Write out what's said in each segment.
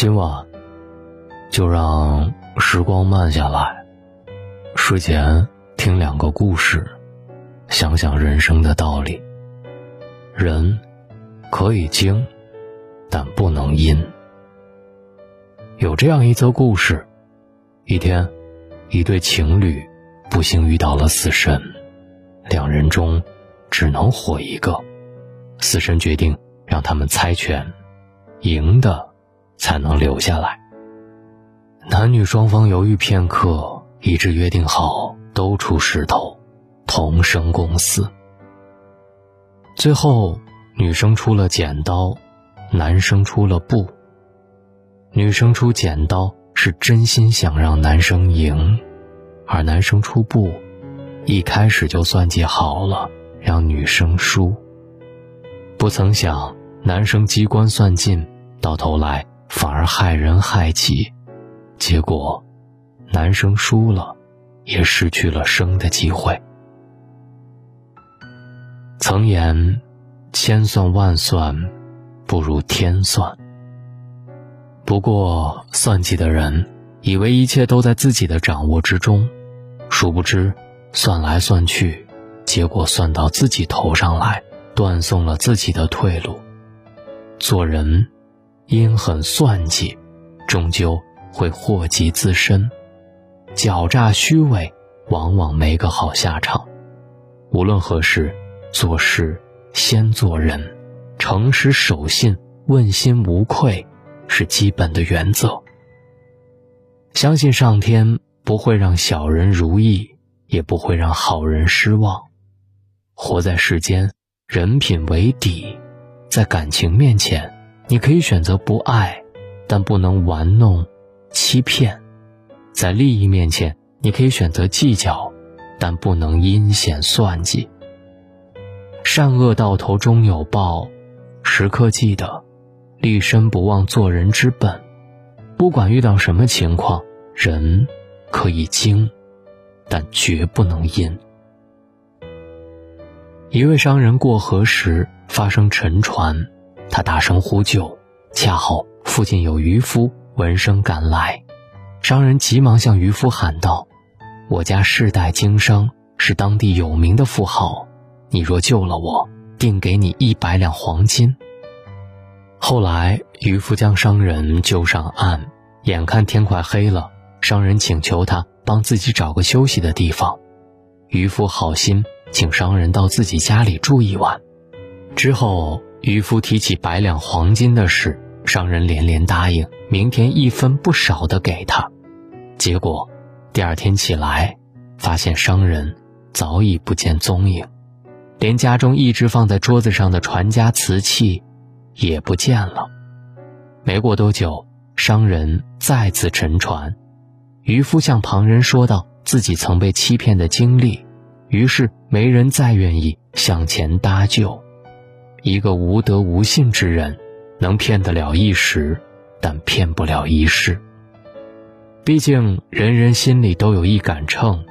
今晚就让时光慢下来，睡前听两个故事，想想人生的道理。人可以精，但不能阴。有这样一则故事：一天，一对情侣不幸遇到了死神，两人中只能活一个。死神决定让他们猜拳，赢的才能留下来。男女双方犹豫片刻，一致约定好都出石头，同生共死。最后，女生出了剪刀，男生出了布。女生出剪刀是真心想让男生赢，而男生出布，一开始就算计好了让女生输。不曾想，男生机关算尽，到头来反而害人害己，结果，男生输了，也失去了生的机会。曾言，千算万算，不如天算。不过，算计的人以为一切都在自己的掌握之中，殊不知，算来算去，结果算到自己头上来。断送了自己的退路。做人，阴狠算计，终究会祸及自身；狡诈虚伪，往往没个好下场。无论何时，做事先做人，诚实守信，问心无愧，是基本的原则。相信上天不会让小人如意，也不会让好人失望。活在世间。人品为底，在感情面前，你可以选择不爱，但不能玩弄、欺骗；在利益面前，你可以选择计较，但不能阴险算计。善恶到头终有报，时刻记得，立身不忘做人之本。不管遇到什么情况，人可以精，但绝不能阴。一位商人过河时发生沉船，他大声呼救，恰好附近有渔夫闻声赶来。商人急忙向渔夫喊道：“我家世代经商，是当地有名的富豪，你若救了我，定给你一百两黄金。”后来渔夫将商人救上岸，眼看天快黑了，商人请求他帮自己找个休息的地方，渔夫好心。请商人到自己家里住一晚，之后渔夫提起百两黄金的事，商人连连答应，明天一分不少的给他。结果，第二天起来，发现商人早已不见踪影，连家中一直放在桌子上的传家瓷器也不见了。没过多久，商人再次沉船，渔夫向旁人说道自己曾被欺骗的经历。于是没人再愿意向前搭救。一个无德无信之人，能骗得了一时，但骗不了一世。毕竟人人心里都有一杆秤，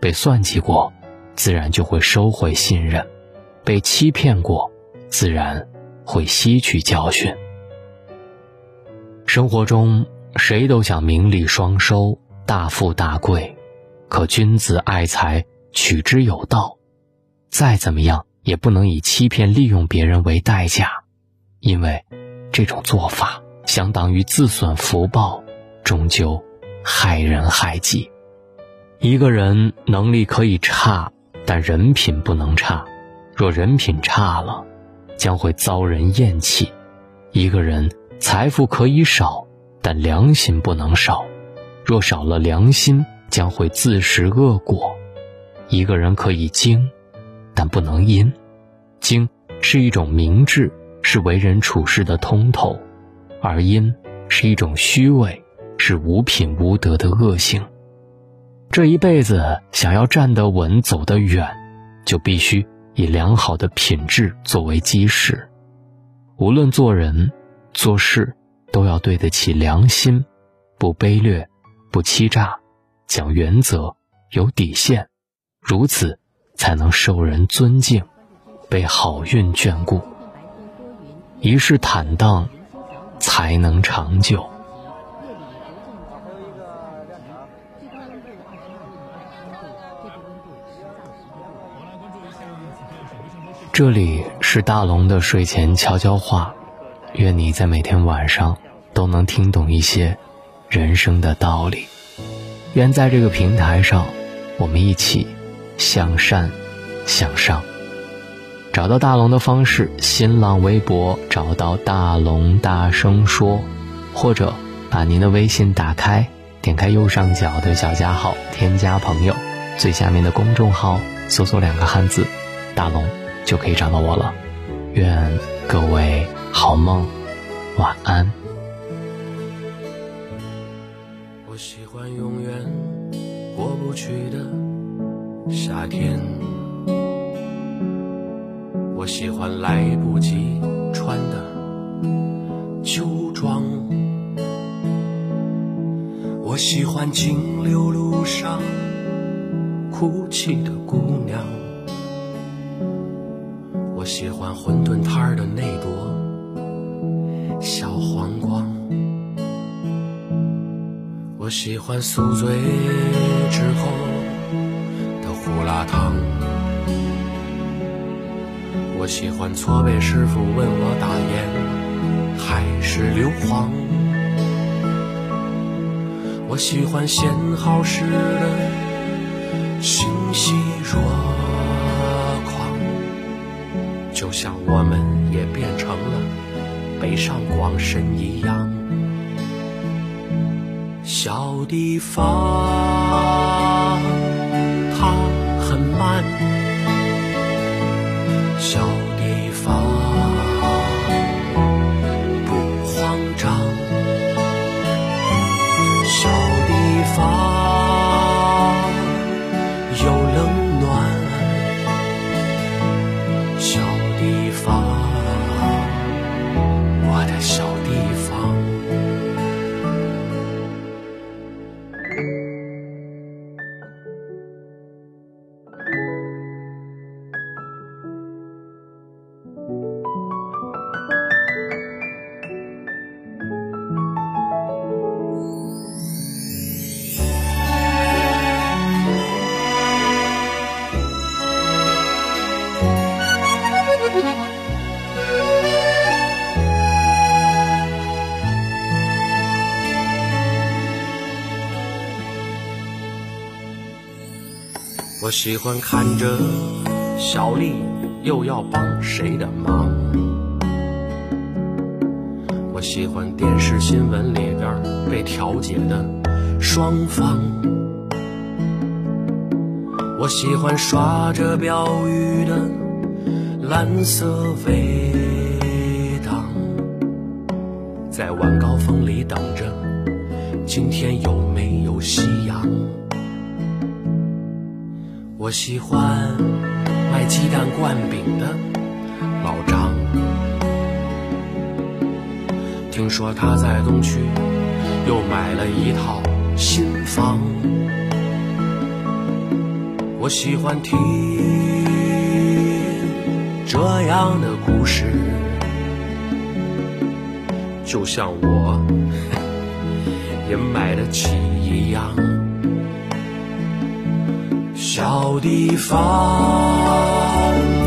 被算计过，自然就会收回信任；被欺骗过，自然会吸取教训。生活中，谁都想名利双收、大富大贵，可君子爱财。取之有道，再怎么样也不能以欺骗、利用别人为代价，因为这种做法相当于自损福报，终究害人害己。一个人能力可以差，但人品不能差。若人品差了，将会遭人厌弃。一个人财富可以少，但良心不能少。若少了良心，将会自食恶果。一个人可以精，但不能阴。精是一种明智，是为人处事的通透；而阴是一种虚伪，是无品无德的恶性。这一辈子想要站得稳、走得远，就必须以良好的品质作为基石。无论做人、做事，都要对得起良心，不卑劣，不欺诈，讲原则，有底线。如此，才能受人尊敬被好运眷顾。一世坦荡才能长久。这里是大龙的睡前悄悄话愿你在每天晚上都能听懂一些人生的道理。愿在这个平台上我们一起向善向上。找到大龙的方式：新浪微博找到大龙大声说，或者把您的微信打开，点开右上角的小加号，添加朋友，最下面的公众号搜索两个汉字“大龙”。就可以找到我了。愿各位好梦，晚安。我喜欢永远过不去的夏天，我喜欢来不及穿的秋装，我喜欢金流路上哭泣的姑娘。我喜欢馄饨摊的那朵小黄瓜，我喜欢宿醉之后辣汤，我喜欢搓背师傅问我大烟还是硫磺，我喜欢限好时的欣喜若狂。就像我们也变成了北上广深一样，小地方小我喜欢看着小丽又要帮谁的忙，我喜欢电视新闻里边被调解的双方，我喜欢刷着标语的蓝色围挡，在晚高峰里等着今天有没有夕阳。我喜欢卖鸡蛋灌饼的老张，听说他在东区又买了一套新房。我喜欢听这样的故事，就像我 也买得起一样。小地方。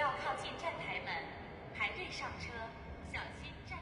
不要靠近站台门排队上车小心站